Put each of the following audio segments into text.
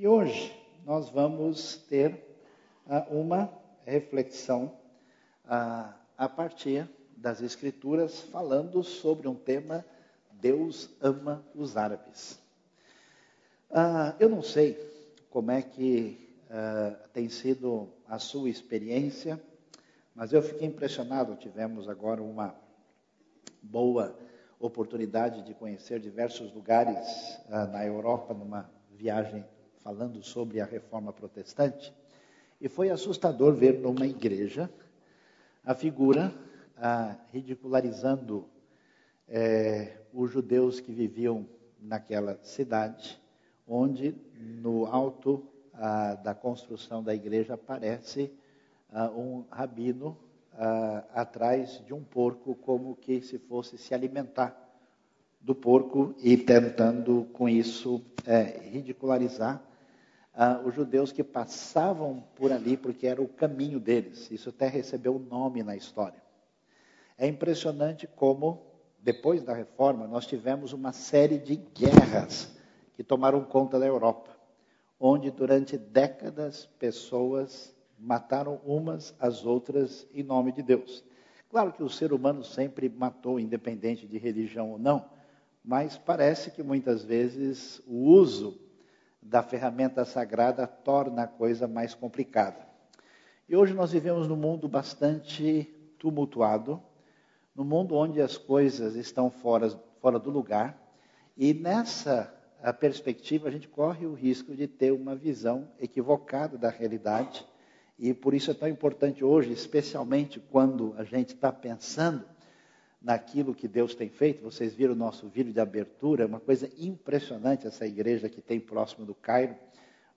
E hoje nós vamos ter uh, uma reflexão uh, a partir das Escrituras falando sobre um tema: Deus ama os árabes. Uh, eu não sei como é que tem sido a sua experiência, mas eu fiquei impressionado. Tivemos agora uma boa oportunidade de conhecer diversos lugares na Europa numa viagem falando sobre a reforma protestante, e foi assustador ver numa igreja a figura ah, ridicularizando é, os judeus que viviam naquela cidade, onde no alto ah, da construção da igreja aparece ah, um rabino atrás de um porco, como que se fosse se alimentar do porco e tentando com isso é, ridicularizar ah, os judeus que passavam por ali, porque era o caminho deles. Isso até recebeu nome na história. É impressionante como, depois da reforma, nós tivemos uma série de guerras que tomaram conta da Europa, onde durante décadas pessoas mataram umas às outras em nome de Deus. Claro que o ser humano sempre matou, independente de religião ou não, mas parece que muitas vezes o uso da ferramenta sagrada torna a coisa mais complicada. E hoje nós vivemos num mundo bastante tumultuado, num mundo onde as coisas estão fora, fora do lugar, e nessa perspectiva a gente corre o risco de ter uma visão equivocada da realidade, e por isso é tão importante hoje, especialmente quando a gente está pensando naquilo que Deus tem feito. Vocês viram o nosso vídeo de abertura, é uma coisa impressionante essa igreja que tem próximo do Cairo,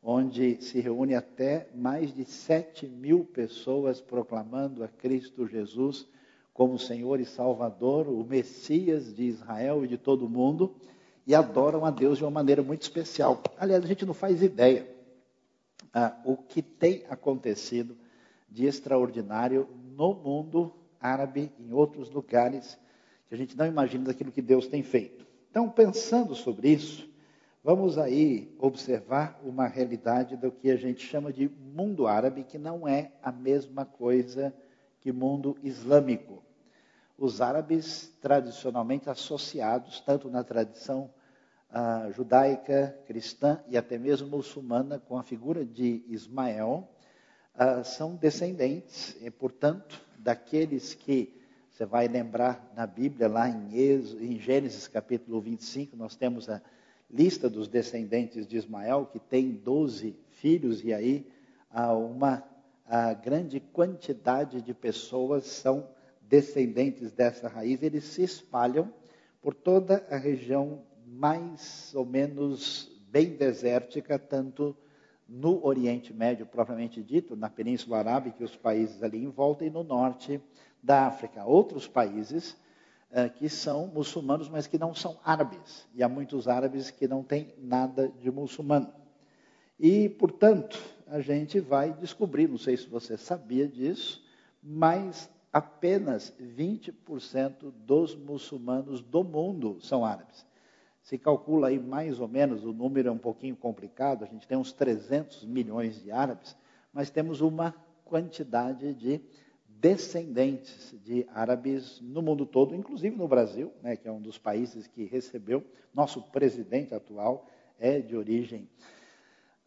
onde se reúne até mais de 7 mil pessoas proclamando a Cristo Jesus como Senhor e Salvador, o Messias de Israel e de todo o mundo, e adoram a Deus de uma maneira muito especial. Aliás, a gente não faz ideia ah, o que tem acontecido de extraordinário no mundo árabe, em outros lugares, que a gente não imagina daquilo que Deus tem feito. Então, pensando sobre isso, vamos aí observar uma realidade do que a gente chama de mundo árabe, que não é a mesma coisa que mundo islâmico. Os árabes, tradicionalmente associados, tanto na tradição uh, judaica, cristã e até mesmo muçulmana, com a figura de Ismael, uh, são descendentes, e, portanto, daqueles que você vai lembrar na Bíblia, lá em, em Gênesis capítulo 25, nós temos a lista dos descendentes de Ismael, que tem 12 filhos, e aí uma grande quantidade de pessoas são descendentes dessa raiz, eles se espalham por toda a região mais ou menos bem desértica, tanto no Oriente Médio propriamente dito, na Península Arábica e os países ali em volta, e no norte da África. Outros países uh, que são muçulmanos, mas que não são árabes. E há muitos árabes que não têm nada de muçulmano. E, portanto, a gente vai descobrir, não sei se você sabia disso, mas apenas 20% dos muçulmanos do mundo são árabes. Se calcula aí mais ou menos, o número é um pouquinho complicado, a gente tem uns 300 milhões de árabes, mas temos uma quantidade de descendentes de árabes no mundo todo, inclusive no Brasil, né, que é um dos países que recebeu. Nosso presidente atual é de origem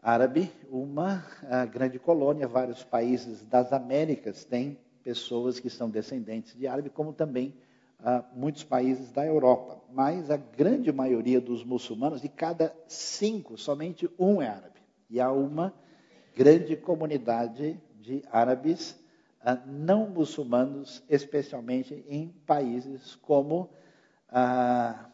árabe, uma grande colônia, vários países das Américas têm pessoas que são descendentes de árabe, como também a muitos países da Europa, mas a grande maioria dos muçulmanos, de cada cinco, somente um é árabe. E há uma grande comunidade de árabes ah, não muçulmanos, especialmente em países como ah,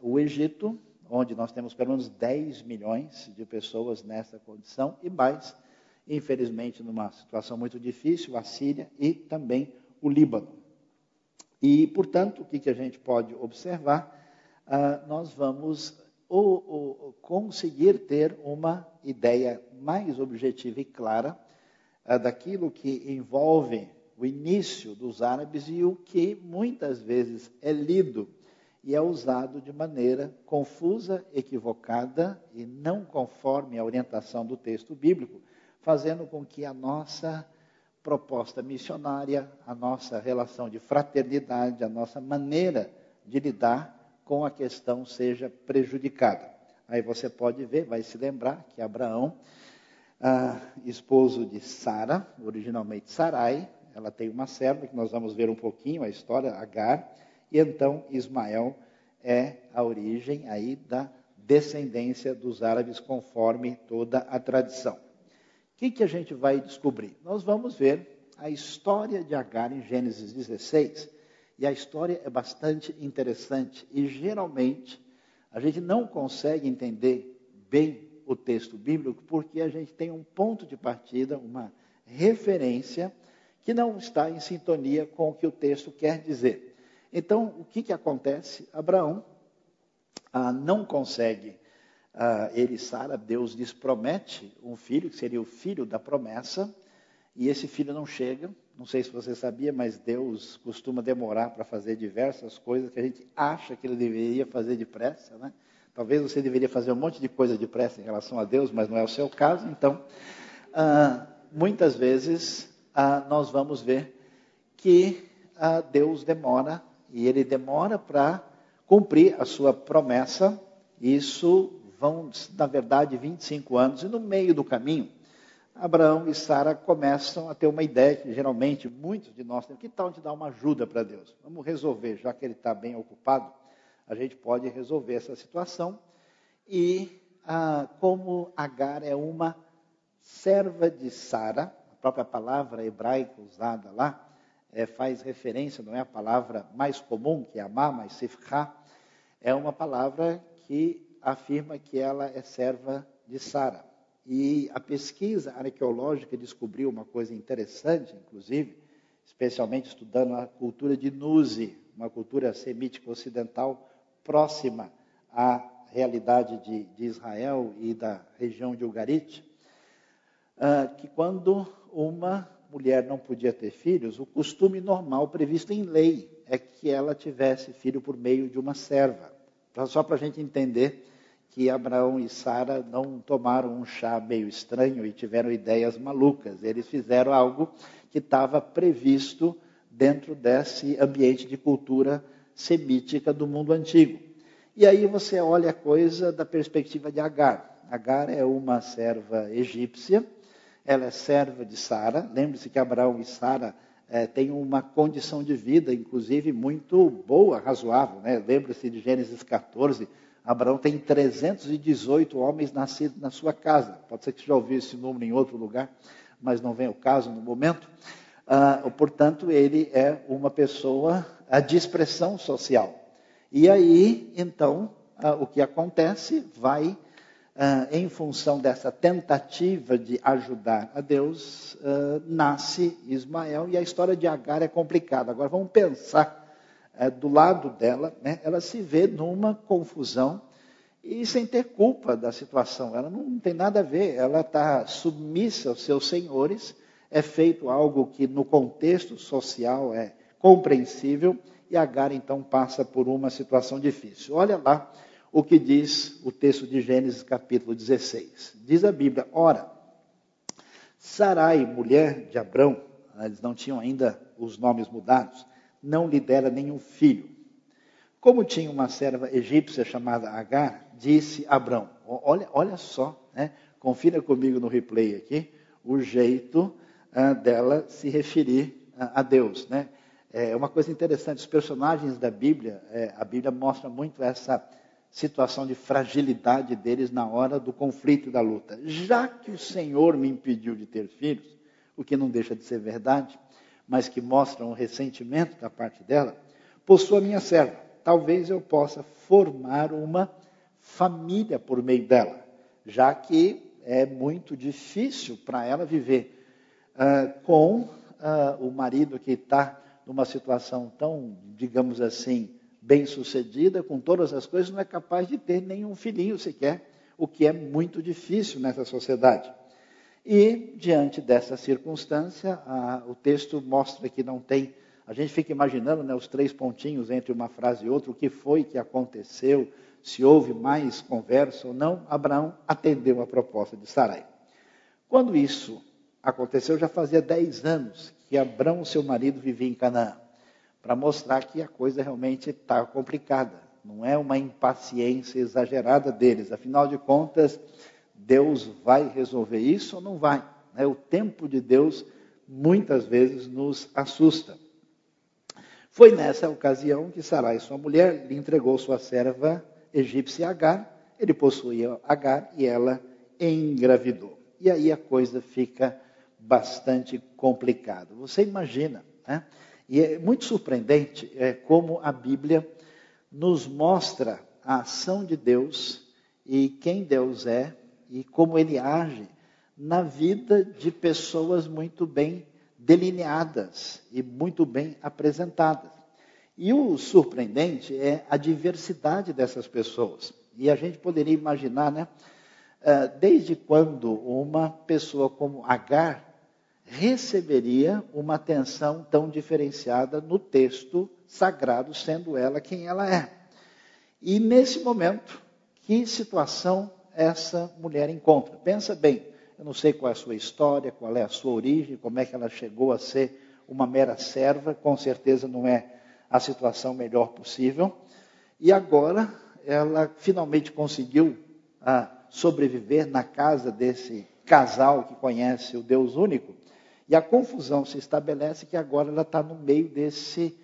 o Egito, onde nós temos pelo menos 10 milhões de pessoas nessa condição, e mais, infelizmente, numa situação muito difícil, a Síria e também o Líbano. E, portanto, o que, que a gente pode observar? Ah, nós vamos ou, ou, conseguir ter uma ideia mais objetiva e clara daquilo que envolve o início dos árabes e o que muitas vezes é lido e é usado de maneira confusa, equivocada e não conforme a orientação do texto bíblico, fazendo com que a nossa proposta missionária, a nossa relação de fraternidade, a nossa maneira de lidar com a questão seja prejudicada. Aí você pode ver, vai se lembrar que Abraão, ah, esposo de Sara, originalmente Sarai, ela tem uma serva que nós vamos ver um pouquinho a história, Agar, e então Ismael é a origem aí da descendência dos árabes, conforme toda a tradição. O que, que a gente vai descobrir? Nós vamos ver a história de Agar em Gênesis 16, e a história é bastante interessante, e geralmente a gente não consegue entender bem o texto bíblico porque a gente tem um ponto de partida, uma referência que não está em sintonia com o que o texto quer dizer. Então, o que, que acontece? Abraão ah, não consegue, ah, ele Sara, Deus lhes promete um filho, que seria o filho da promessa, e esse filho não chega. Não sei se você sabia, mas Deus costuma demorar para fazer diversas coisas que a gente acha que ele deveria fazer depressa, né? Talvez você deveria fazer um monte de coisa depressa em relação a Deus, mas não é o seu caso. Então, ah, muitas vezes ah, nós vamos ver que ah, Deus demora e ele demora para cumprir a sua promessa. Isso vão, na verdade, 25 anos, e no meio do caminho, Abraão e Sara começam a ter uma ideia que geralmente muitos de nós têm: que tal de dar uma ajuda para Deus? Vamos resolver, já que ele está bem ocupado, a gente pode resolver essa situação. E ah, como Agar é uma serva de Sara, a própria palavra hebraica usada lá, é, faz referência, não é a palavra mais comum, que é amar, mas sifra, é uma palavra que afirma que ela é serva de Sara. E a pesquisa arqueológica descobriu uma coisa interessante, inclusive, especialmente estudando a cultura de Nuzi, uma cultura semítica ocidental próxima à realidade de, de Israel e da região de Ugarit, uh, que quando uma mulher não podia ter filhos, o costume normal previsto em lei é que ela tivesse filho por meio de uma serva. Só para a gente entender que Abraão e Sara não tomaram um chá meio estranho e tiveram ideias malucas. Eles fizeram algo que estava previsto dentro desse ambiente de cultura semítica do mundo antigo. E aí você olha a coisa da perspectiva de Agar. Agar é uma serva egípcia ela é serva de Sara. Lembre-se que Abraão e Sara é, têm uma condição de vida, inclusive, muito boa, razoável. Né? Lembre-se de Gênesis 14. Abraão tem 318 homens nascidos na sua casa. Pode ser que você já ouviu esse número em outro lugar, mas não vem o caso no momento. Ah, portanto, ele é uma pessoa de expressão social. E aí, então, ah, o que acontece vai Uh, em função dessa tentativa de ajudar a Deus, uh, nasce Ismael e a história de Agar é complicada. Agora vamos pensar do lado dela, né? ela se vê numa confusão e sem ter culpa da situação. Ela não tem nada a ver, ela está submissa aos seus senhores, é feito algo que no contexto social é compreensível e Agar então passa por uma situação difícil. Olha lá o que diz o texto de Gênesis capítulo 16. Diz a Bíblia: Ora, Sarai, mulher de Abrão, eles não tinham ainda os nomes mudados, não lhe dera nenhum filho. Como tinha uma serva egípcia chamada Agar, disse Abrão: Olha, olha só, né? confira comigo no replay aqui, o jeito uh, dela se referir uh, a Deus. Né? É uma coisa interessante, os personagens da Bíblia, é, a Bíblia mostra muito essa situação de fragilidade deles na hora do conflito e da luta. Já que o Senhor me impediu de ter filhos, o que não deixa de ser verdade, mas que mostra um ressentimento da parte dela, possua minha serva. Talvez eu possa formar uma família por meio dela, já que é muito difícil para ela viver uh, com uh, o marido que está numa situação tão, digamos assim, bem-sucedida, com todas as coisas, não é capaz de ter nenhum filhinho sequer, o que é muito difícil nessa sociedade. E, diante dessa circunstância, a, o texto mostra que não tem a gente fica imaginando né, os três pontinhos entre uma frase e outra, o que foi que aconteceu, se houve mais conversa ou não. Abraão atendeu a proposta de Sarai. Quando isso aconteceu, já fazia dez anos que Abraão, seu marido, vivia em Canaã, para mostrar que a coisa realmente está complicada. Não é uma impaciência exagerada deles. Afinal de contas, Deus vai resolver isso ou não vai? Né? O tempo de Deus muitas vezes nos assusta. Foi nessa ocasião que Sarai, sua mulher, lhe entregou sua serva egípcia Agar. Ele possuía Agar e ela engravidou. E aí a coisa fica bastante complicada. Você imagina, né? E é muito surpreendente é, como a Bíblia nos mostra a ação de Deus e quem Deus é e como ele age na vida de pessoas muito bem delineadas e muito bem apresentadas. E o surpreendente é a diversidade dessas pessoas. E a gente poderia imaginar, né? Ah, desde quando uma pessoa como Agar receberia uma atenção tão diferenciada no texto sagrado, sendo ela quem ela é. E nesse momento, que situação essa mulher encontra? Pensa bem, eu não sei qual é a sua história, qual é a sua origem, como é que ela chegou a ser uma mera serva, com certeza não é a situação melhor possível. E agora ela finalmente conseguiu ah, sobreviver na casa desse casal que conhece o Deus único. E a confusão se estabelece que agora ela está no meio desse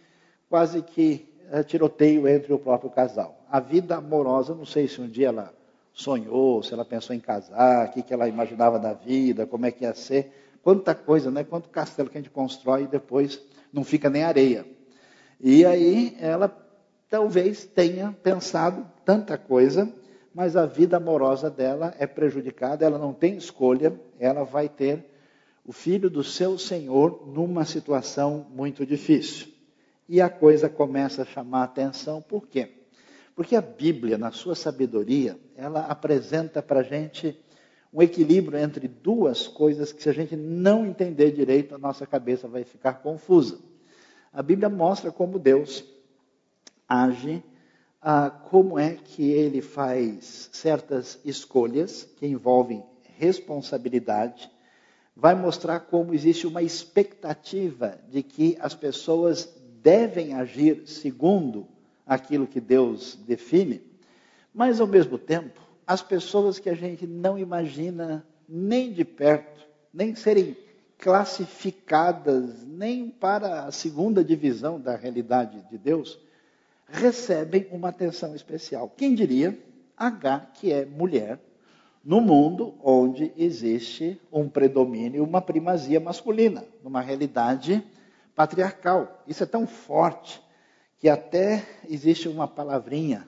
quase que ah, tiroteio entre o próprio casal. A vida amorosa, não sei se um dia ela sonhou, se ela pensou em casar, o que, que ela imaginava da vida, como é que ia ser. Quanta coisa, né? Quanto castelo que a gente constrói e depois não fica nem areia. E aí ela talvez tenha pensado tanta coisa, mas a vida amorosa dela é prejudicada, ela não tem escolha, ela vai ter o filho do seu Senhor numa situação muito difícil. E a coisa começa a chamar a atenção, por quê? Porque a Bíblia, na sua sabedoria, ela apresenta para a gente um equilíbrio entre duas coisas que, se a gente não entender direito, a nossa cabeça vai ficar confusa. A Bíblia mostra como Deus age, ah, como é que ele faz certas escolhas que envolvem responsabilidade, vai mostrar como existe uma expectativa de que as pessoas devem agir segundo aquilo que Deus define, mas ao mesmo tempo, as pessoas que a gente não imagina nem de perto, nem serem classificadas nem para a segunda divisão da realidade de Deus, recebem uma atenção especial. Quem diria? H, que é mulher, no mundo onde existe um predomínio, uma primazia masculina, numa realidade patriarcal. Isso é tão forte que até existe uma palavrinha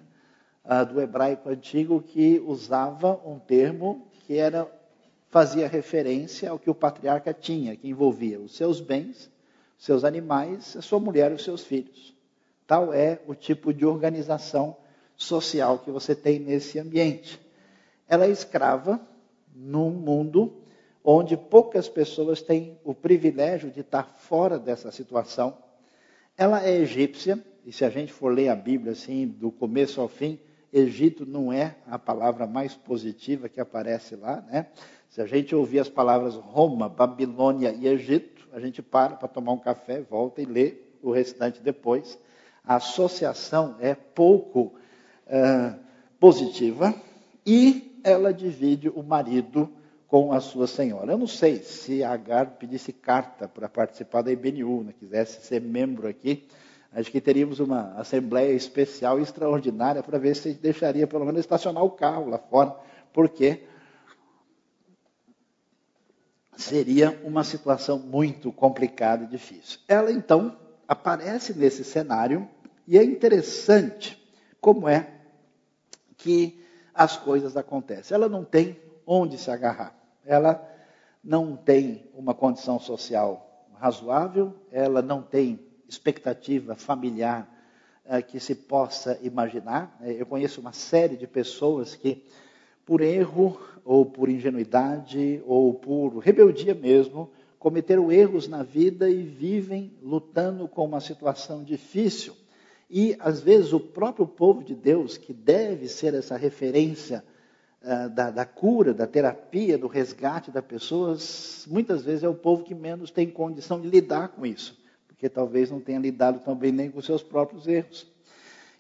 uh, do hebraico antigo que usava um termo que era fazia referência ao que o patriarca tinha, que envolvia os seus bens, seus animais, a sua mulher e os seus filhos. Tal é o tipo de organização social que você tem nesse ambiente. Ela é escrava num mundo onde poucas pessoas têm o privilégio de estar fora dessa situação. Ela é egípcia, e se a gente for ler a Bíblia assim, do começo ao fim, Egito não é a palavra mais positiva que aparece lá, né? Se a gente ouvir as palavras Roma, Babilônia e Egito, a gente para para tomar um café, volta e lê o restante depois. A associação é pouco uh, positiva e ela divide o marido com a sua senhora. Eu não sei se Agar pedisse carta para participar da IBNU, né, quisesse ser membro aqui, Acho que teríamos uma assembleia especial extraordinária para ver se deixaria pelo menos estacionar o carro lá fora, porque seria uma situação muito complicada e difícil. Ela então aparece nesse cenário e é interessante como é que as coisas acontecem. Ela não tem onde se agarrar. Ela não tem uma condição social razoável, ela não tem expectativa familiar uh, que se possa imaginar. Eh, eu conheço uma série de pessoas que, por erro, ou por ingenuidade, ou por rebeldia mesmo, cometeram erros na vida e vivem lutando com uma situação difícil. E, às vezes, o próprio povo de Deus, que deve ser essa referência uh, da, da, cura, da terapia, do resgate das pessoas, muitas vezes é o povo que menos tem condição de lidar com isso, porque talvez não tenha lidado tão bem nem com seus próprios erros.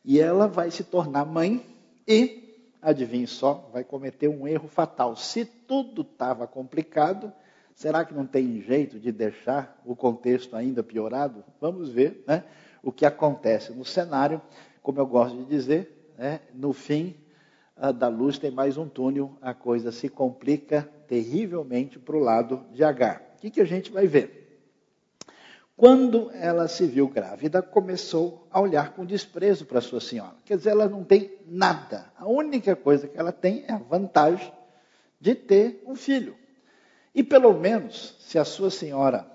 E ela vai se tornar mãe e, adivinhe só, vai cometer um erro fatal. Se tudo estava complicado, será que não tem jeito de deixar o contexto ainda piorado? Vamos ver, né? O que acontece no cenário, como eu gosto de dizer, né, no fim da luz tem mais um túnel, a coisa se complica terrivelmente para o lado de Agar. O que, que a gente vai ver? Quando ela se viu grávida, começou a olhar com desprezo para sua senhora. Quer dizer, ela não tem nada. A única coisa que ela tem é a vantagem de ter um filho. E pelo menos, se a sua senhora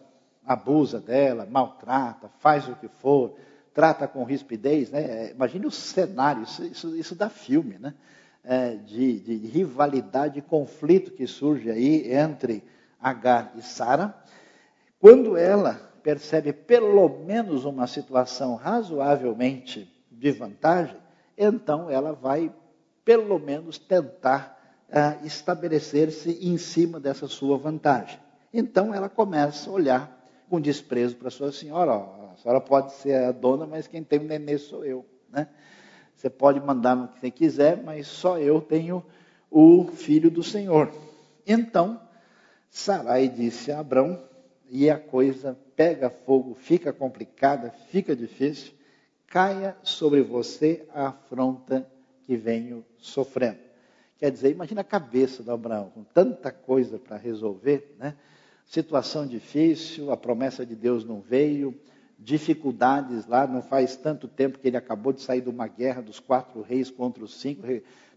abusa dela, maltrata, faz o que for, trata com rispidez, né? É, imagine o cenário, isso, isso, isso dá filme, né? É, de, de, rivalidade, de conflito que surge aí entre Agar e Sara. Quando ela percebe pelo menos uma situação razoavelmente de vantagem, então ela vai pelo menos tentar uh, estabelecer-se em cima dessa sua vantagem. Então ela começa a olhar com desprezo para sua senhora. Ó, a senhora pode ser a dona, mas quem tem o nenê sou eu. Né? Você pode mandar no que você quiser, mas só eu tenho o filho do Senhor. Então, Sarai disse a Abrão, e a coisa pega fogo, fica complicada, fica difícil, caia sobre você a afronta que venho sofrendo. Quer dizer, imagina a cabeça do Abraão, com tanta coisa para resolver, né? Situação difícil, a promessa de Deus não veio, dificuldades lá, não faz tanto tempo que ele acabou de sair de uma guerra dos quatro reis contra os cinco,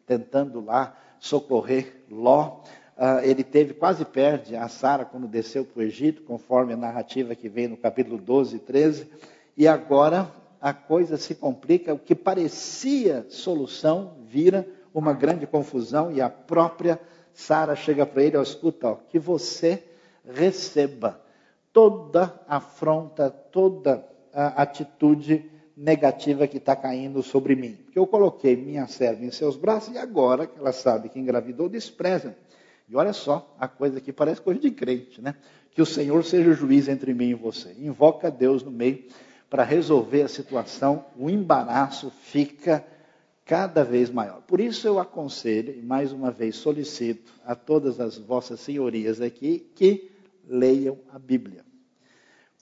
tentando lá socorrer Ló. Uh, ele teve, quase perde a Sara quando desceu para o Egito, conforme a narrativa que vem no capítulo 12 e 13. E agora a coisa se complica, o que parecia solução vira uma grande confusão e a própria Sara chega para ele, ó, escuta, ó, que você receba toda afronta, toda a atitude negativa que está caindo sobre mim. Porque eu coloquei minha serva em seus braços e agora que ela sabe que engravidou, despreza. E olha só, a coisa aqui parece coisa de crente, né? Que o Senhor seja o juiz entre mim e você. Invoca Deus no meio para resolver a situação, o embaraço fica cada vez maior. Por isso eu aconselho, e mais uma vez solicito a todas as vossas senhorias aqui, que leiam a Bíblia.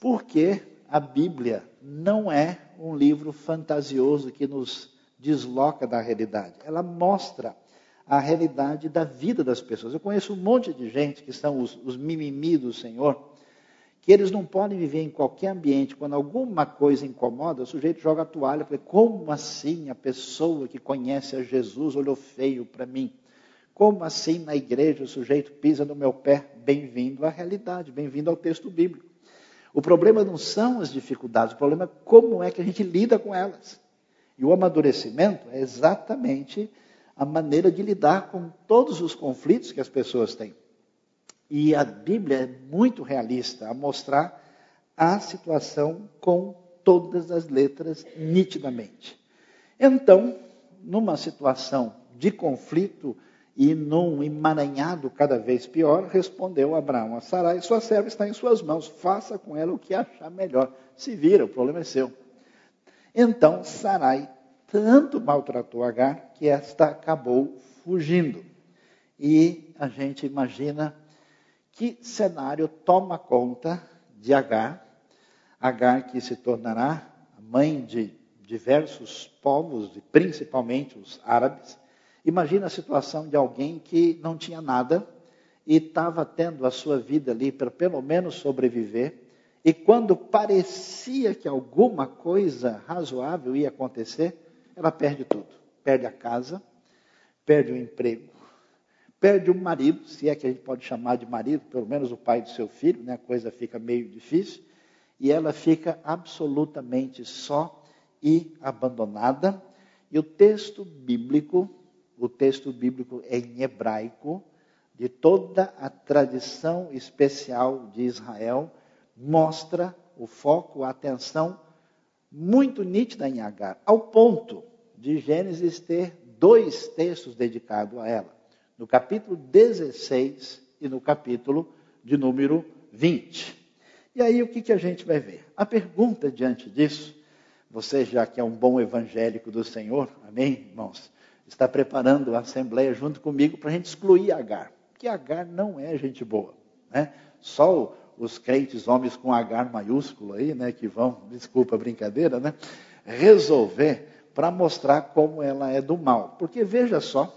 Porque a Bíblia não é um livro fantasioso que nos desloca da realidade. Ela mostra a realidade da vida das pessoas. Eu conheço um monte de gente que são os, os mimimi do Senhor, que eles não podem viver em qualquer ambiente. Quando alguma coisa incomoda, o sujeito joga a toalha. Fala, como assim a pessoa que conhece a Jesus olhou feio para mim? Como assim na igreja o sujeito pisa no meu pé? Bem-vindo à realidade, bem-vindo ao texto bíblico. O problema não são as dificuldades, o problema é como é que a gente lida com elas. E o amadurecimento é exatamente a maneira de lidar com todos os conflitos que as pessoas têm. E a Bíblia é muito realista a mostrar a situação com todas as letras nitidamente. Então, numa situação de conflito, e num emaranhado cada vez pior, respondeu Abraão a Sarai, sua serva está em suas mãos, faça com ela o que achar melhor. Se vira, o problema é seu. Então Sarai tanto maltratou Agar que esta acabou fugindo. E a gente imagina que cenário toma conta de Agar, Agar que se tornará mãe de diversos povos, principalmente os árabes, Imagina a situação de alguém que não tinha nada e estava tendo a sua vida ali para pelo menos sobreviver, e quando parecia que alguma coisa razoável ia acontecer, ela perde tudo. Perde a casa, perde o emprego, perde o marido, se é que a gente pode chamar de marido, pelo menos o pai do seu filho, né? a coisa fica meio difícil, e ela fica absolutamente só e abandonada. E o texto bíblico o texto bíblico é em hebraico, de toda a tradição especial de Israel, mostra o foco, a atenção muito nítida em Agar, ao ponto de Gênesis ter dois textos dedicados a ela, no capítulo 16 e no capítulo de número 20. E aí o que, que a gente vai ver? A pergunta diante disso, você já que é um bom evangélico do Senhor, amém, irmãos? Está preparando a assembleia junto comigo para a gente excluir Agar, porque Agar não é gente boa, né? Só os crentes, homens com Agar maiúsculo aí, né, que vão, desculpa a brincadeira, né, resolver para mostrar como ela é do mal. Porque veja só,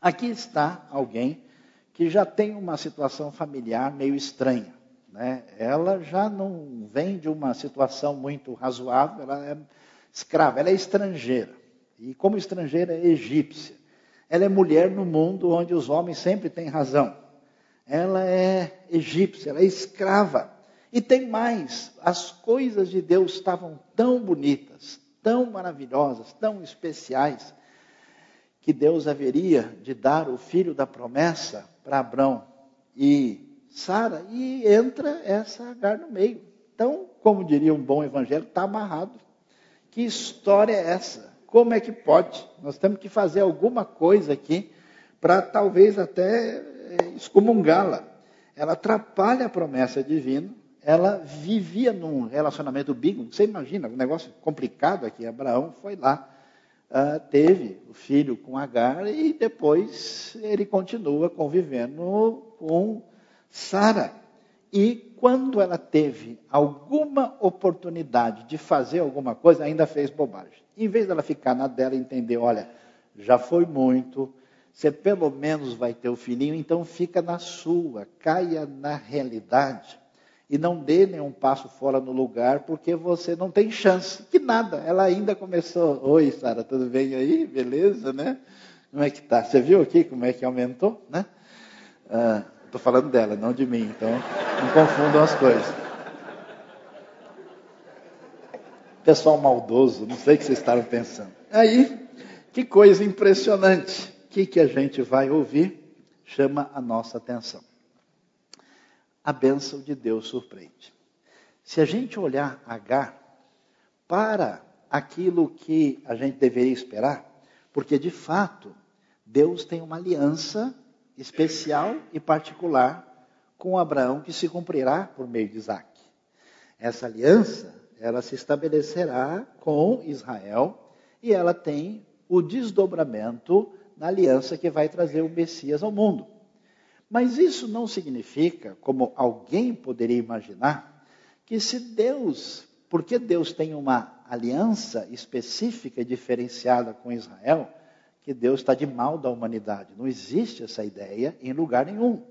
aqui está alguém que já tem uma situação familiar meio estranha. Né? Ela já não vem de uma situação muito razoável, ela é escrava, ela é estrangeira. E como estrangeira é egípcia. Ela é mulher no mundo onde os homens sempre têm razão. Ela é egípcia, ela é escrava. E tem mais, as coisas de Deus estavam tão bonitas, tão maravilhosas, tão especiais, que Deus haveria de dar o filho da promessa para Abraão e Sara, e entra essa Agar no meio. Então, como diria um bom evangelho, está amarrado. Que história é essa? Como é que pode? Nós temos que fazer alguma coisa aqui para talvez até é, excomungá-la. Ela atrapalha a promessa divina, ela vivia num relacionamento bíblico. Você imagina, um negócio complicado aqui. Abraão foi lá, uh, teve o filho com Agar e depois ele continua convivendo com Sara. E quando ela teve alguma oportunidade de fazer alguma coisa, ainda fez bobagem. Em vez dela ficar na dela e entender, olha, já foi muito, você pelo menos vai ter o filhinho, então fica na sua, caia na realidade e não dê nenhum passo fora no lugar, porque você não tem chance. Que nada, ela ainda começou. Oi, Sara, tudo bem aí? Beleza, né? Como é que tá? Você viu aqui como é que aumentou, né? Estou falando dela, não de mim, então não confundam as coisas. Pessoal maldoso, não sei o que vocês estavam pensando. Aí, que coisa impressionante. O que, que a gente vai ouvir chama a nossa atenção a bênção de Deus surpreende. Se a gente olhar H para aquilo que a gente deveria esperar, porque de fato Deus tem uma aliança especial e particular com Abraão que se cumprirá por meio de Isaac. Essa aliança, ela se estabelecerá com Israel e ela tem o desdobramento na aliança que vai trazer o Messias ao mundo. Mas isso não significa, como alguém poderia imaginar, que se Deus, porque Deus tem uma aliança específica e diferenciada com Israel, que Deus está de mal da humanidade. Não existe essa ideia em lugar nenhum.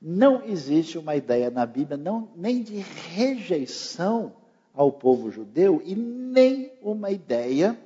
Não existe uma ideia na Bíblia não, nem de rejeição ao povo judeu e nem uma ideia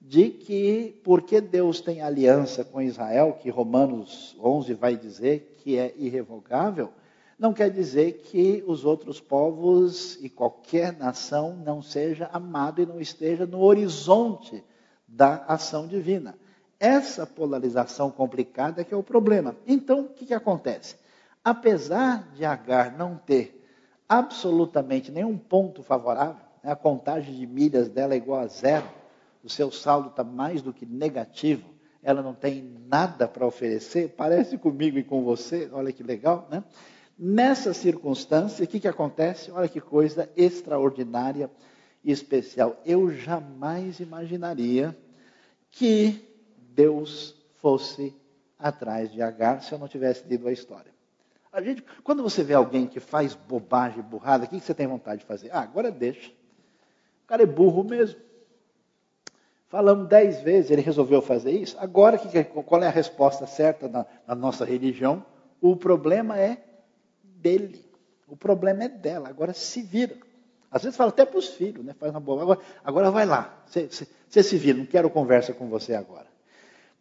de que porque Deus tem aliança com Israel, que Romanos 11 vai dizer que é irrevogável, não quer dizer que os outros povos e qualquer nação não seja amado e não esteja no horizonte da ação divina. Essa polarização complicada que é o problema. Então, o que, que acontece? Apesar de Agar não ter absolutamente nenhum ponto favorável, né, a contagem de milhas dela é igual a zero, o seu saldo está mais do que negativo, ela não tem nada para oferecer, parece comigo e com você, olha que legal, né? Nessa circunstância, o que, que acontece? Olha que coisa extraordinária e especial. Eu jamais imaginaria que Deus fosse atrás de Agar se eu não tivesse lido a história. A gente, quando você vê alguém que faz bobagem, burrada, o que, você tem vontade de fazer? Ah, agora deixa. O cara é burro mesmo. Falamos dez vezes, ele resolveu fazer isso. Agora, qual é a resposta certa na, na nossa religião? O problema é dele. O problema é dela. Agora se vira. Às vezes fala até para os filhos, né? Faz uma boa. Agora, agora vai lá. Você se vira, não quero conversa com você agora.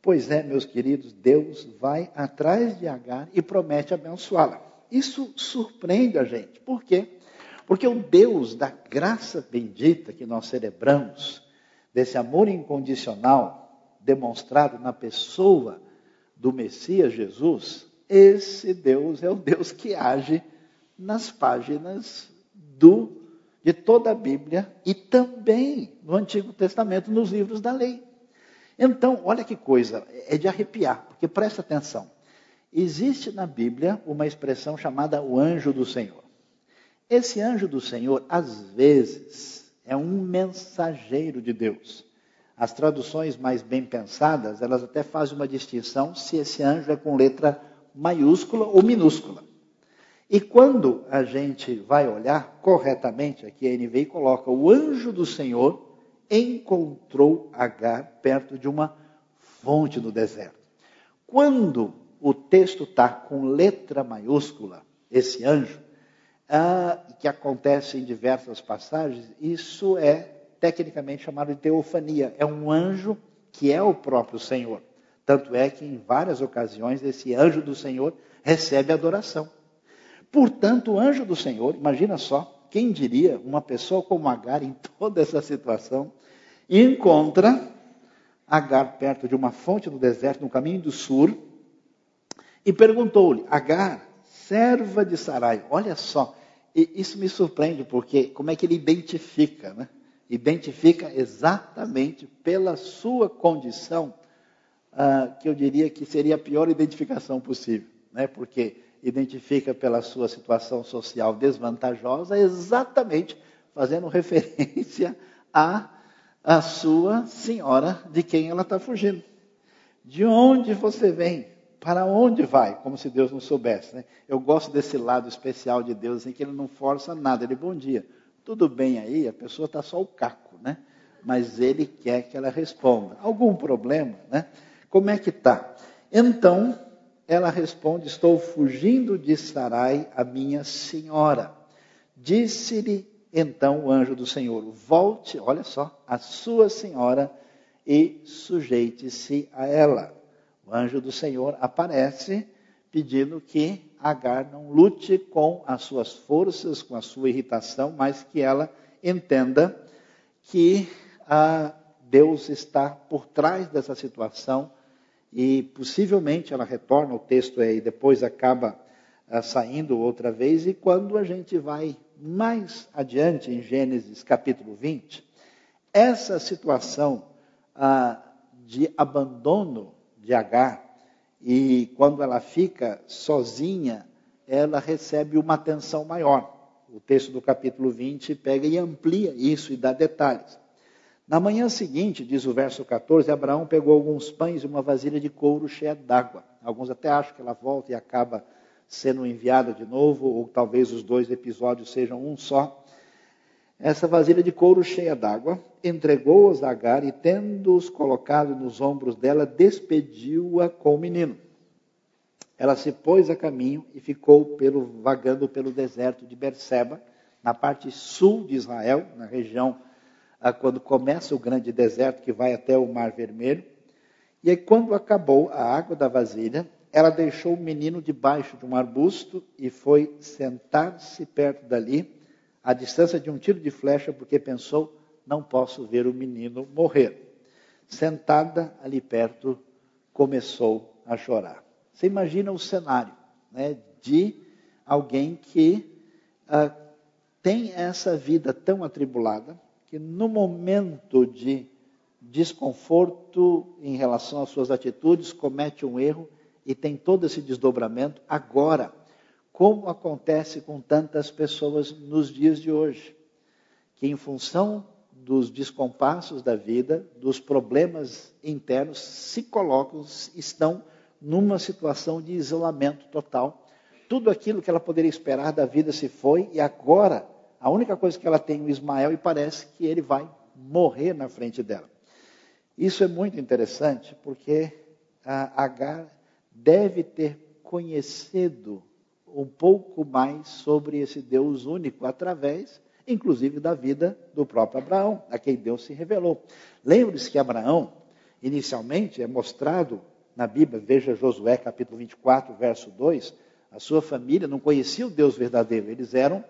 Pois é, meus queridos, Deus vai atrás de Agar e promete abençoá-la. Isso surpreende a gente. Por quê? Porque o Deus da graça bendita que nós celebramos, desse amor incondicional demonstrado na pessoa do Messias Jesus, esse Deus é o Deus que age nas páginas do, de toda a Bíblia e também no Antigo Testamento, nos livros da lei. Então, olha que coisa, é de arrepiar, porque presta atenção. Existe na Bíblia uma expressão chamada o anjo do Senhor. Esse anjo do Senhor, às vezes, é um mensageiro de Deus. As traduções mais bem pensadas, elas até fazem uma distinção se esse anjo é com letra maiúscula ou minúscula. E quando a gente vai olhar corretamente, aqui a NVI coloca: o anjo do Senhor encontrou Agar perto de uma fonte no deserto. Quando o texto está com letra maiúscula, esse anjo, ah, que acontece em diversas passagens, isso é tecnicamente chamado de teofania. É um anjo que é o próprio Senhor. Tanto é que em várias ocasiões esse anjo do Senhor recebe adoração. Portanto, o anjo do Senhor, imagina só, quem diria uma pessoa como Agar em toda essa situação, encontra Agar perto de uma fonte no deserto, no caminho do sul, e perguntou-lhe: Agar, serva de Sarai, olha só, isso me surpreende, porque como é que ele identifica, né? Identifica exatamente pela sua condição ah, que eu diria que seria a pior identificação possível, né? porque identifica pela sua situação social desvantajosa, exatamente fazendo referência à, à sua senhora de quem ela está fugindo. De onde você vem? Para onde vai? Como se Deus não soubesse. Né? Eu gosto desse lado especial de Deus, em que ele não força nada. Ele, bom dia, tudo bem aí? A pessoa está só o caco, né? Mas ele quer que ela responda. Algum problema, né? Como é que está? Então, ela responde: Estou fugindo de Sarai, a minha senhora. Disse-lhe então o anjo do Senhor: Volte, olha só, a sua senhora e sujeite-se a ela. O anjo do Senhor aparece pedindo que Agar não lute com as suas forças, com a sua irritação, mas que ela entenda que ah, Deus está por trás dessa situação e possivelmente ela retorna, o texto aí depois acaba uh, saindo outra vez, e quando a gente vai mais adiante em Gênesis capítulo 20, essa situação uh, de abandono de Agar, e quando ela fica sozinha, ela recebe uma atenção maior. O texto do capítulo 20 pega e amplia isso e dá detalhes. Na manhã seguinte, diz o verso 14, Abraão pegou alguns pães e uma vasilha de couro cheia d'água. Alguns até acham que ela volta e acaba sendo enviada de novo, ou talvez os dois episódios sejam um só. Essa vasilha de couro cheia d'água, entregou-os a Agar e, tendo-os colocado nos ombros dela, despediu-a com o menino. Ela se pôs a caminho e ficou pelo, vagando pelo deserto de Berseba, na parte sul de Israel, na região quando começa o grande deserto que vai até o Mar Vermelho. E aí, quando acabou a água da vasilha, ela deixou o menino debaixo de um arbusto e foi sentar-se perto dali, à distância de um tiro de flecha, porque pensou: não posso ver o menino morrer. Sentada ali perto, começou a chorar. Você imagina o cenário né, de alguém que ah, tem essa vida tão atribulada, que no momento de desconforto em relação às suas atitudes, comete um erro e tem todo esse desdobramento agora, como acontece com tantas pessoas nos dias de hoje, que em função dos descompassos da vida, dos problemas internos, se colocam, estão numa situação de isolamento total. Tudo aquilo que ela poderia esperar da vida se foi e agora a única coisa que ela tem é o Ismael e parece que ele vai morrer na frente dela. Isso é muito interessante porque a Agar deve ter conhecido um pouco mais sobre esse Deus único através, inclusive, da vida do próprio Abraão, a quem Deus se revelou. Lembre-se que Abraão, inicialmente, é mostrado na Bíblia, veja Josué capítulo 24, verso 2, a sua família não conhecia o Deus verdadeiro, eles eram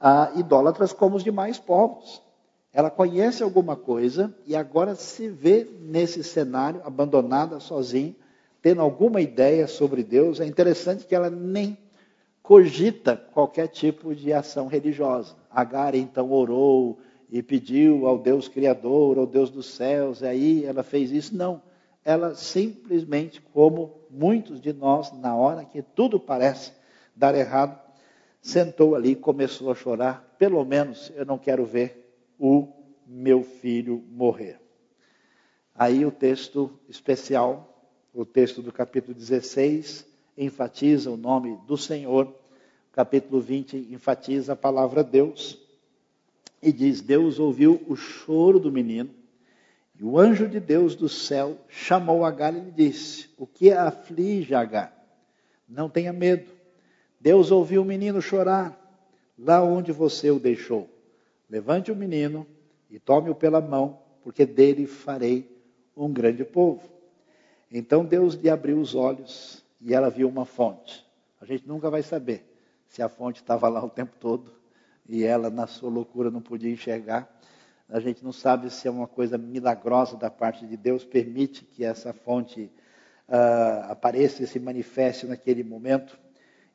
ah, idólatras como os demais povos. Ela conhece alguma coisa e agora se vê nesse cenário, abandonada, sozinha, tendo alguma ideia sobre Deus, é interessante que ela nem cogita qualquer tipo de ação religiosa. Agar então orou e pediu ao Deus Criador, ao Deus dos céus, e aí ela fez isso. Não. Ela simplesmente, como muitos de nós, na hora que tudo parece dar errado, sentou ali e começou a chorar. Pelo menos eu não quero ver o meu filho morrer. Aí o texto especial, o texto do capítulo 16, enfatiza o nome do Senhor. Capítulo 20 enfatiza a palavra Deus e diz: Deus ouviu o choro do menino. E o anjo de Deus do céu chamou Agar e lhe disse: O que aflige Agar? Não tenha medo. Deus ouviu o menino chorar lá onde você o deixou. Levante o menino e tome-o pela mão, porque dele farei um grande povo. Então Deus lhe abriu os olhos e ela viu uma fonte. A gente nunca vai saber se a fonte estava lá o tempo todo e ela, na sua loucura, não podia enxergar. A gente não sabe se é uma coisa milagrosa da parte de Deus, permite que essa fonte uh, apareça e se manifeste naquele momento.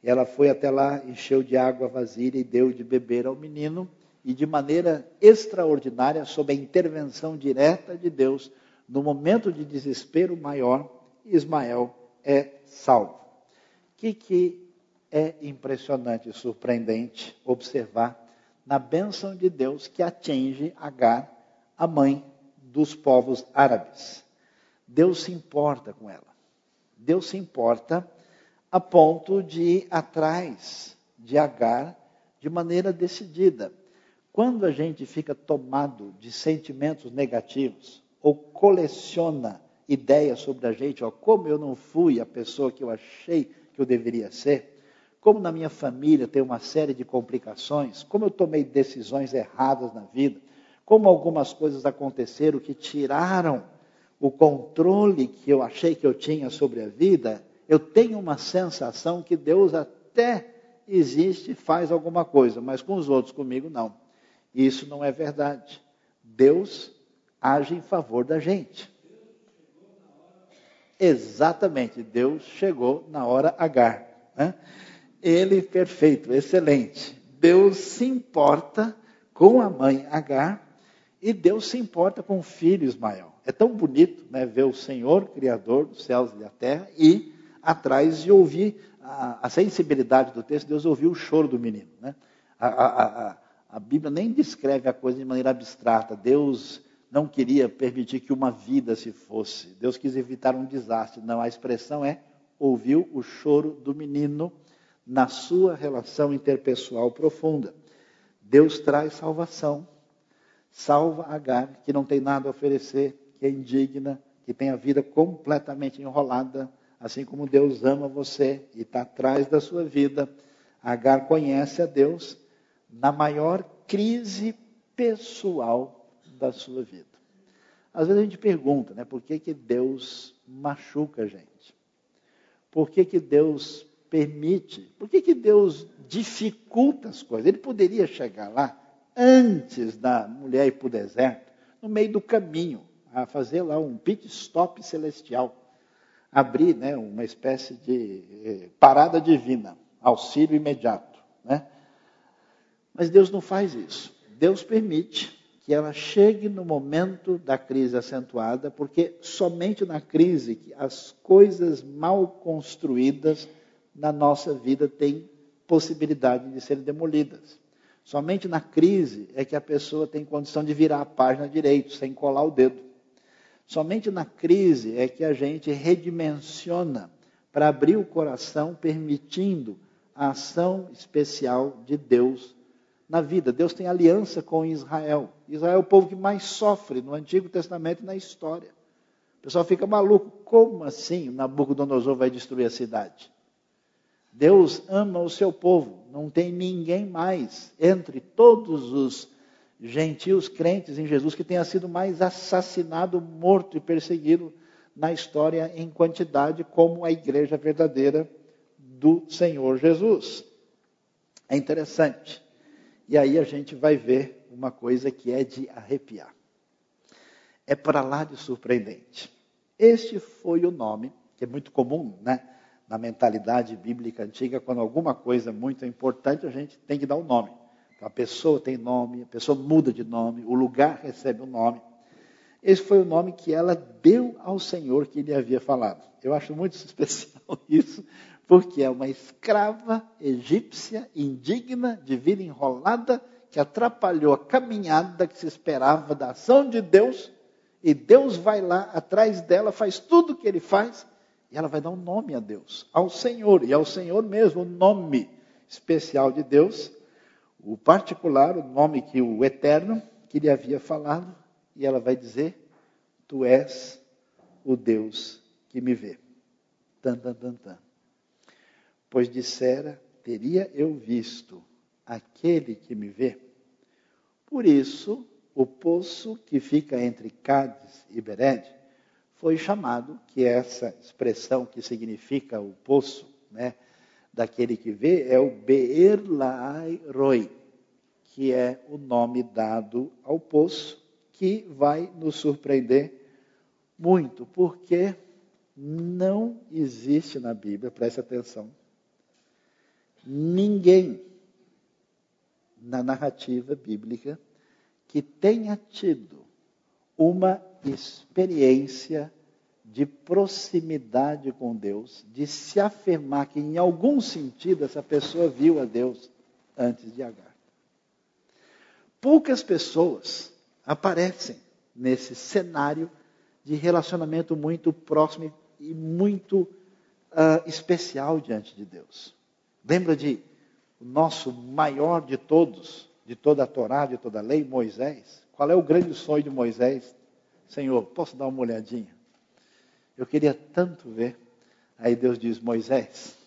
Ela foi até lá, encheu de água vasilha e deu de beber ao menino, e de maneira extraordinária, sob a intervenção direta de Deus, no momento de desespero maior, Ismael é salvo. O que, que é impressionante e surpreendente observar na bênção de Deus que atinge Agar, a mãe dos povos árabes. Deus se importa com ela. Deus se importa a ponto de ir atrás de Agar de maneira decidida. Quando a gente fica tomado de sentimentos negativos, ou coleciona ideias sobre a gente, ó, como eu não fui a pessoa que eu achei que eu deveria ser, como na minha família tem uma série de complicações, como eu tomei decisões erradas na vida, como algumas coisas aconteceram que tiraram o controle que eu achei que eu tinha sobre a vida, eu tenho uma sensação que Deus até existe e faz alguma coisa, mas com os outros, comigo não. Isso não é verdade. Deus age em favor da gente. Exatamente, Deus chegou na hora H. Né? Ele perfeito, excelente. Deus se importa com a mãe H e Deus se importa com o filho Ismael. É tão bonito né, ver o Senhor, Criador dos céus e da terra, e atrás de ouvir a, a sensibilidade do texto, Deus ouviu o choro do menino. Né? A, a, a, Bíblia nem descreve a coisa de maneira abstrata. Deus não queria permitir que uma vida se fosse. Deus quis evitar um desastre. Não, a expressão é ouviu o choro do menino na sua relação interpessoal profunda. Deus traz salvação. Salva Agar, que não tem nada a oferecer, que é indigna, que tem a vida completamente enrolada, assim como Deus ama você e está atrás da sua vida. Agar conhece a Deus na maior crise pessoal da sua vida. Às vezes a gente pergunta, né, por que, que Deus machuca a gente? Por que, que Deus permite? Por que, que Deus dificulta as coisas? Ele poderia chegar lá antes da mulher ir para o deserto, no meio do caminho, a fazer lá um pit stop celestial, abrir né, uma espécie de eh, parada divina, auxílio imediato. Né? Mas Deus não faz isso. Deus permite que ela chegue no momento da crise acentuada, porque somente na crise que as coisas mal construídas na nossa vida têm possibilidade de serem demolidas. Somente na crise é que a pessoa tem condição de virar a página direito, sem colar o dedo. Somente na crise é que a gente redimensiona para abrir o coração, permitindo a ação especial de Deus na vida. Deus tem aliança com Israel. Israel é o povo que mais sofre no Antigo Testamento e na história. O pessoal fica maluco. Como assim Nabucodonosor vai destruir a cidade? Deus ama o seu povo. Não tem ninguém mais entre todos os gentios crentes em Jesus que tenha sido mais assassinado, morto e perseguido na história em quantidade como a igreja verdadeira do Senhor Jesus. É interessante. E aí a gente vai ver uma coisa que é de arrepiar. É para lá de surpreendente. Este foi o nome que é muito comum, né? Na mentalidade bíblica antiga, quando alguma coisa muito importante, a gente tem que dar um nome. A pessoa tem nome, a pessoa muda de nome, o lugar recebe um nome. Esse foi o nome que ela deu ao Senhor que lhe havia falado. Eu acho muito especial isso, porque é uma escrava egípcia, indigna, de vida enrolada, que atrapalhou a caminhada que se esperava da ação de Deus, e Deus vai lá atrás dela, faz tudo o que ele faz, e ela vai dar um nome a Deus, ao Senhor, e ao Senhor mesmo, o nome especial de Deus, o particular, o nome que o eterno que lhe havia falado, e ela vai dizer: Tu és o Deus que me vê. Tan, tan, tan, tan pois dissera: Teria eu visto aquele que me vê. Por isso, o poço que fica entre Cádiz e Bered foi chamado, que é essa expressão que significa o poço, né, daquele que vê, é o Beer Lai Roi, que é o nome dado ao poço, que vai nos surpreender muito, porque não existe na Bíblia, preste atenção, ninguém na narrativa bíblica que tenha tido uma experiência de proximidade com Deus, de se afirmar que em algum sentido essa pessoa viu a Deus antes de Agar. Poucas pessoas aparecem nesse cenário de relacionamento muito próximo e muito uh, especial diante de Deus. Lembra de o nosso maior de todos, de toda a Torá, de toda a lei, Moisés? Qual é o grande sonho de Moisés? Senhor, posso dar uma olhadinha? Eu queria tanto ver. Aí Deus diz: Moisés,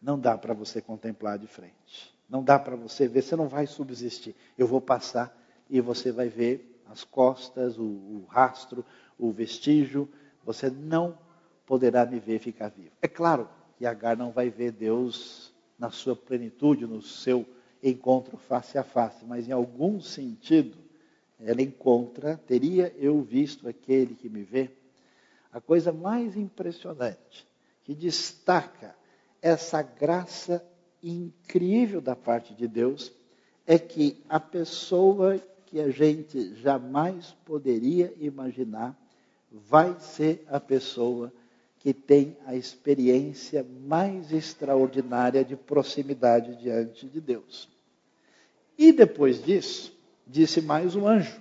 não dá para você contemplar de frente. Não dá para você ver, você não vai subsistir. Eu vou passar e você vai ver as costas, o, o rastro, o vestígio. Você não poderá me ver ficar vivo. É claro, e Agar não vai ver Deus na sua plenitude, no seu encontro face a face, mas em algum sentido ela encontra, teria eu visto aquele que me vê? A coisa mais impressionante, que destaca essa graça incrível da parte de Deus, é que a pessoa que a gente jamais poderia imaginar vai ser a pessoa que tem a experiência mais extraordinária de proximidade diante de Deus. E depois disso, disse mais um anjo: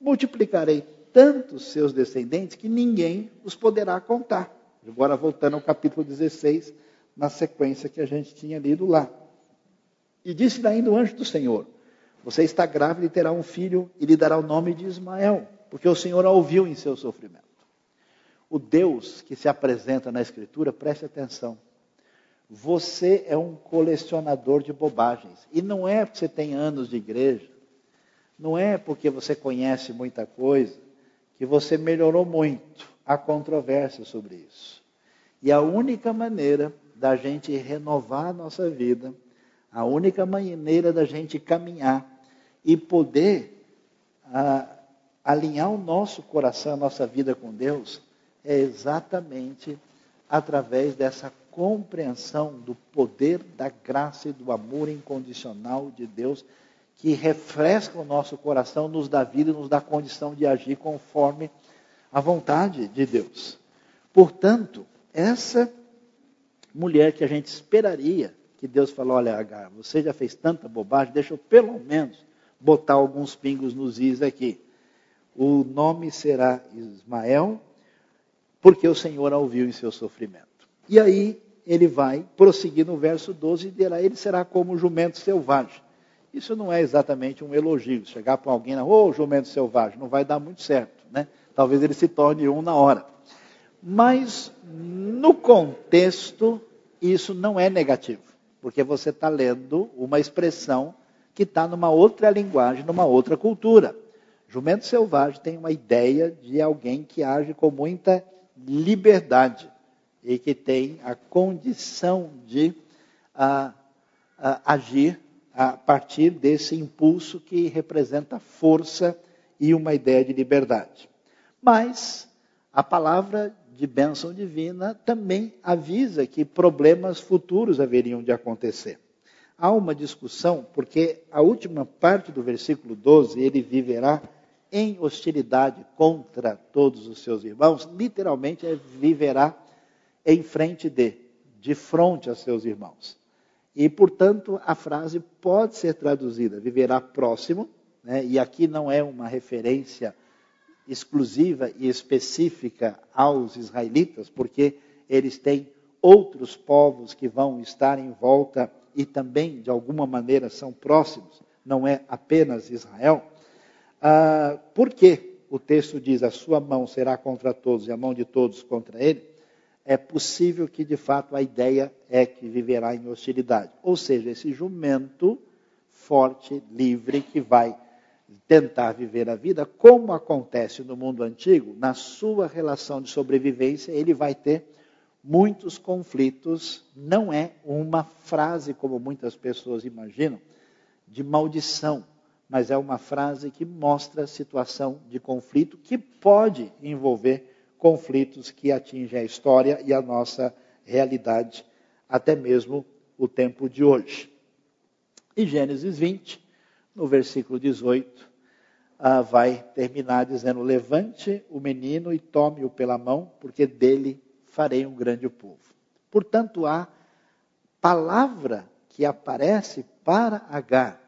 Multiplicarei tantos seus descendentes que ninguém os poderá contar. Agora voltando ao capítulo 16, na sequência que a gente tinha lido lá. E disse ainda o anjo do Senhor: Você está grávida e terá um filho e lhe dará o nome de Ismael, porque o Senhor a ouviu em seu sofrimento o Deus que se apresenta na Escritura, preste atenção. Você é um colecionador de bobagens. E não é porque você tem anos de igreja, não é porque você conhece muita coisa, que você melhorou muito. Há controvérsia sobre isso. E a única maneira da gente renovar a nossa vida, a única maneira da gente caminhar e poder ah, alinhar o nosso coração, a nossa vida com Deus, é exatamente através dessa compreensão do poder da graça e do amor incondicional de Deus que refresca o nosso coração, nos dá vida nos dá condição de agir conforme a vontade de Deus. Portanto, essa mulher que a gente esperaria que Deus falou, olha, Agar, você já fez tanta bobagem, deixa eu pelo menos botar alguns pingos nos is aqui. O nome será Ismael, porque o Senhor a ouviu em seu sofrimento. E aí ele vai prosseguir no verso 12 e dirá: Ele será como um jumento selvagem. Isso não é exatamente um elogio. Chegar para alguém, ô oh, jumento selvagem, não vai dar muito certo. Né? Talvez ele se torne um na hora. Mas, no contexto, isso não é negativo, porque você está lendo uma expressão que está numa outra linguagem, numa outra cultura. Jumento selvagem tem uma ideia de alguém que age com muita liberdade e que tem a condição de a, a, agir a partir desse impulso que representa força e uma ideia de liberdade. Mas a palavra de bênção divina também avisa que problemas futuros haveriam de acontecer. Há uma discussão, porque a última parte do versículo 12, ele viverá em hostilidade contra todos os seus irmãos, literalmente é viverá em frente de, de frente a seus irmãos. E, portanto, a frase pode ser traduzida, viverá próximo, né? e aqui não é uma referência exclusiva e específica aos israelitas, porque eles têm outros povos que vão estar em volta e também, de alguma maneira, são próximos, não é apenas Israel. Ah, por que o texto diz: a sua mão será contra todos e a mão de todos contra ele? É possível que, de fato, a ideia é que viverá em hostilidade. Ou seja, esse jumento forte, livre, que vai tentar viver a vida, como acontece no mundo antigo, na sua relação de sobrevivência, ele vai ter muitos conflitos. Não é uma frase, como muitas pessoas imaginam, de maldição, mas é uma frase que mostra a situação de conflito que pode envolver conflitos que atingem a história e a nossa realidade, até mesmo o tempo de hoje. Em Gênesis 20, no versículo 18, ah, vai terminar dizendo: Levante o menino e tome-o pela mão, porque dele farei um grande povo. Portanto, a palavra que aparece para Agar,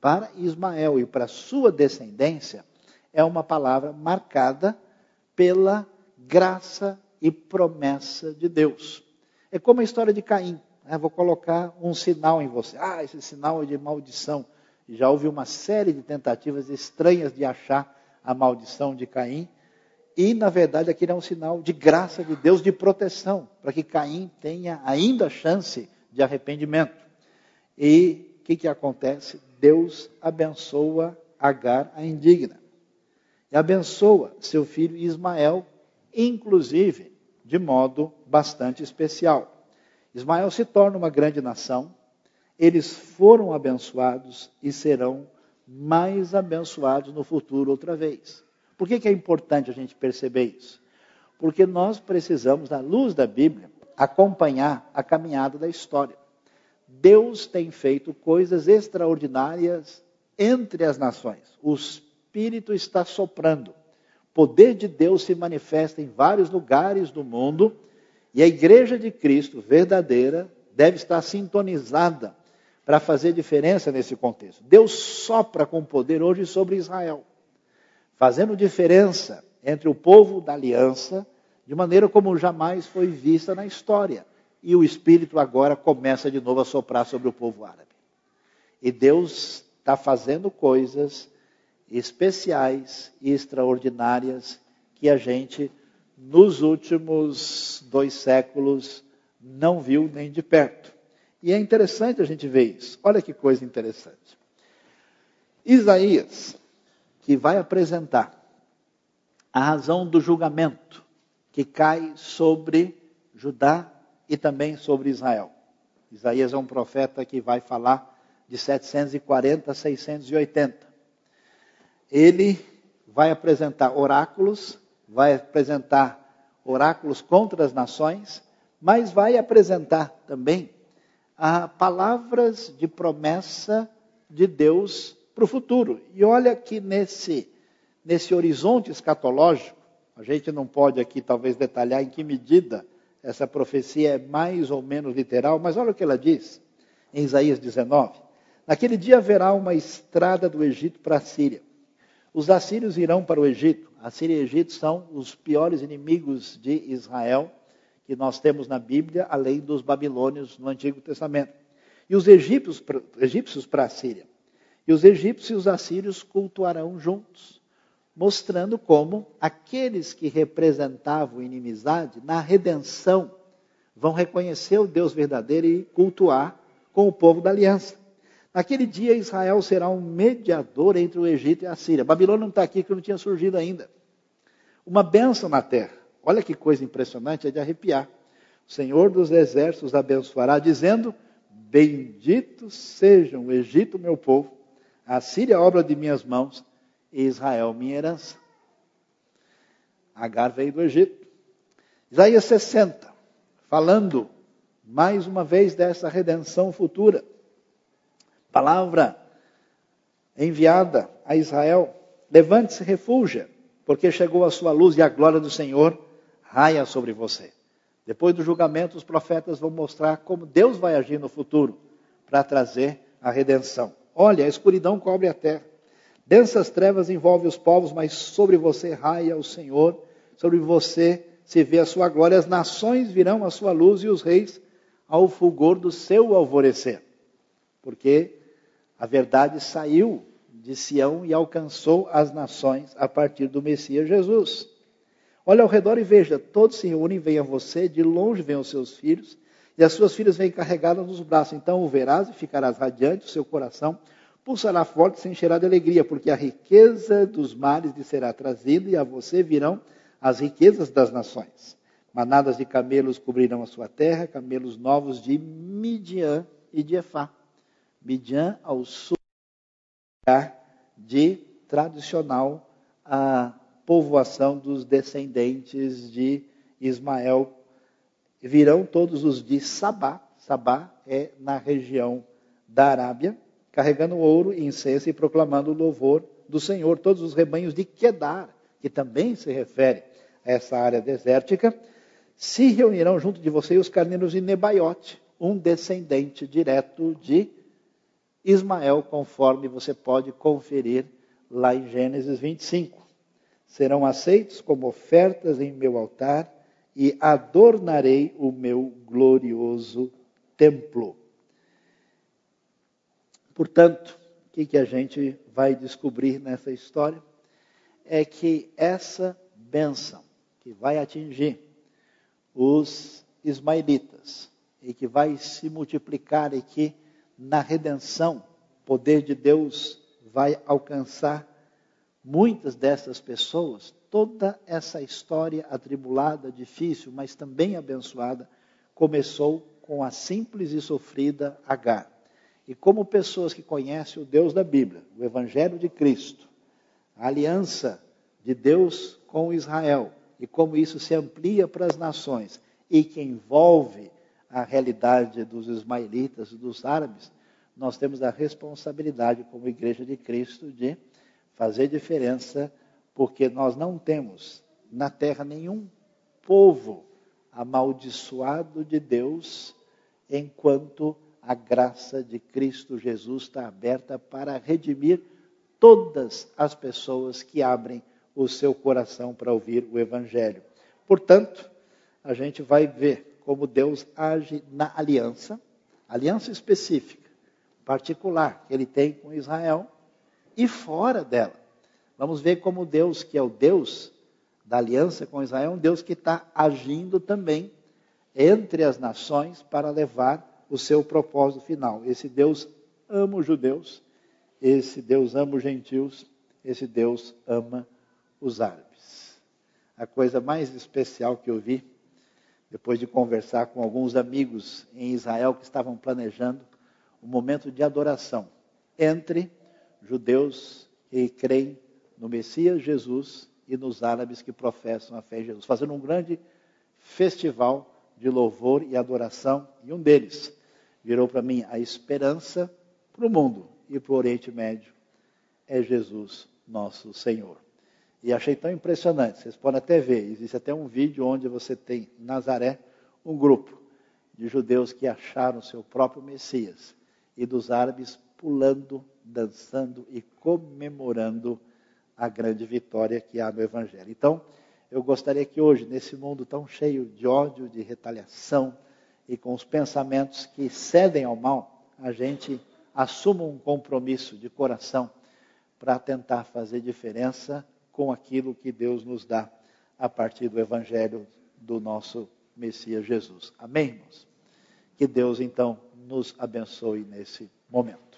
para Ismael e para sua descendência, é uma palavra marcada pela graça e promessa de Deus. É como a história de Caim. Né? Vou colocar um sinal em você. Ah, esse sinal é de maldição. Já houve uma série de tentativas estranhas de achar a maldição de Caim. E, na verdade, aquilo é um sinal de graça de Deus, de proteção, para que Caim tenha ainda chance de arrependimento. E o que, que acontece? Deus abençoa Agar, a indigna. E abençoa seu filho Ismael, inclusive de modo bastante especial. Ismael se torna uma grande nação, eles foram abençoados e serão mais abençoados no futuro outra vez. Por que, que é importante a gente perceber isso? Porque nós precisamos, à luz da Bíblia, acompanhar a caminhada da história. Deus tem feito coisas extraordinárias entre as nações. O Espírito está soprando. Poder de Deus se manifesta em vários lugares do mundo e a igreja de Cristo verdadeira deve estar sintonizada para fazer diferença nesse contexto. Deus sopra com poder hoje sobre Israel, fazendo diferença entre o povo da aliança, de maneira como jamais foi vista na história. E o Espírito agora começa de novo a soprar sobre o povo árabe. E Deus está fazendo coisas especiais e extraordinárias que a gente, nos últimos dois séculos, não viu nem de perto. E é interessante a gente ver isso. Olha que coisa interessante. Isaías, que vai apresentar a razão do julgamento que cai sobre Judá e também sobre Israel. Isaías é um profeta que vai falar de 740 a 680. Ele vai apresentar oráculos, vai apresentar oráculos contra as nações, mas vai apresentar também a palavras de promessa de Deus para o futuro. E olha que nesse, nesse horizonte escatológico, a gente não pode aqui talvez detalhar em que medida essa profecia é mais ou menos literal, mas olha o que ela diz em Isaías 19. Naquele dia haverá uma estrada do Egito para a Síria. Os assírios irão para o Egito. A Síria e o Egito são os piores inimigos de Israel que nós temos na Bíblia, além dos babilônios no Antigo Testamento. E os egípcios, egípcios para a Síria. E os egípcios e os assírios cultuarão juntos, mostrando como aqueles que representavam inimizade, na redenção, vão reconhecer o Deus verdadeiro e cultuar com o povo da aliança. Naquele dia, Israel será um mediador entre o Egito e a Síria. Babilônia não está aqui, que não tinha surgido ainda. Uma bênção na terra. Olha que coisa impressionante, é de arrepiar. O Senhor dos exércitos abençoará, dizendo: Bendito sejam o Egito, meu povo, a Síria, obra de minhas mãos, e Israel, minha herança. Agar veio do Egito. Isaías 60, falando mais uma vez dessa redenção futura. Palavra enviada a Israel: levante-se, refúgia, porque chegou a sua luz e a glória do Senhor raia sobre você. Depois do julgamento, os profetas vão mostrar como Deus vai agir no futuro para trazer a redenção. Olha, a escuridão cobre a terra. Densas trevas envolvem os povos, mas sobre você raia o Senhor, sobre você se vê a sua glória. As nações virão à sua luz e os reis ao fulgor do seu alvorecer. Porque a verdade saiu de Sião e alcançou as nações a partir do Messias Jesus. Olha ao redor e veja, todos se reúnem, vêm a você, de longe vêm os seus filhos, e as suas filhas vêm carregadas nos braços. Então o verás e ficarás radiante, o seu coração pulsará forte e se encherá de alegria, porque a riqueza dos mares lhe será trazida, e a você virão as riquezas das nações. Manadas de camelos cobrirão a sua terra, camelos novos de Midian e de Efá. Midian ao sul de tradicional a povoação dos descendentes de Ismael. Virão todos os de Sabá, Sabá é na região da Arábia, carregando ouro e incenso e proclamando o louvor do Senhor. Todos os rebanhos de Quedar, que também se refere a essa área desértica, se reunirão junto de você os carneiros de Nebaiote, um descendente direto de Ismael, conforme você pode conferir lá em Gênesis 25. Serão aceitos como ofertas em meu altar e adornarei o meu glorioso templo. Portanto, o que, que a gente vai descobrir nessa história? É que essa bênção que vai atingir os ismaelitas e que vai se multiplicar e que na redenção o poder de Deus vai alcançar muitas dessas pessoas, toda essa história atribulada, difícil, mas também abençoada, começou com a simples e sofrida Agar. E como pessoas que conhecem o Deus da Bíblia, o Evangelho de Cristo, a aliança de Deus com Israel, e como isso se amplia para as nações e que envolve a realidade dos ismaelitas, dos árabes, nós temos a responsabilidade, como Igreja de Cristo, de fazer diferença, porque nós não temos na terra nenhum povo amaldiçoado de Deus, enquanto a graça de Cristo Jesus está aberta para redimir todas as pessoas que abrem o seu coração para ouvir o Evangelho. Portanto, a gente vai ver como Deus age na aliança, aliança específica, particular, que ele tem com Israel, e fora dela. Vamos ver como Deus, que é o Deus da aliança com Israel, é um Deus que está agindo também entre as nações para levar o seu propósito final. Esse Deus ama os judeus, esse Deus ama os gentios, esse Deus ama os árabes. A coisa mais especial que eu vi, depois de conversar com alguns amigos em Israel que estavam planejando um momento de adoração entre judeus que creem no Messias Jesus e nos árabes que professam a fé em Jesus, fazendo um grande festival de louvor e adoração, e um deles virou para mim a esperança para o mundo e para o Oriente Médio é Jesus, nosso Senhor. E achei tão impressionante, vocês podem até ver, existe até um vídeo onde você tem em Nazaré um grupo de judeus que acharam seu próprio Messias e dos árabes pulando, dançando e comemorando a grande vitória que há no Evangelho. Então, eu gostaria que hoje, nesse mundo tão cheio de ódio, de retaliação e com os pensamentos que cedem ao mal, a gente assuma um compromisso de coração para tentar fazer diferença com aquilo que Deus nos dá a partir do Evangelho do nosso Messias Jesus. Amém, irmãos? Que Deus, então, nos abençoe nesse momento.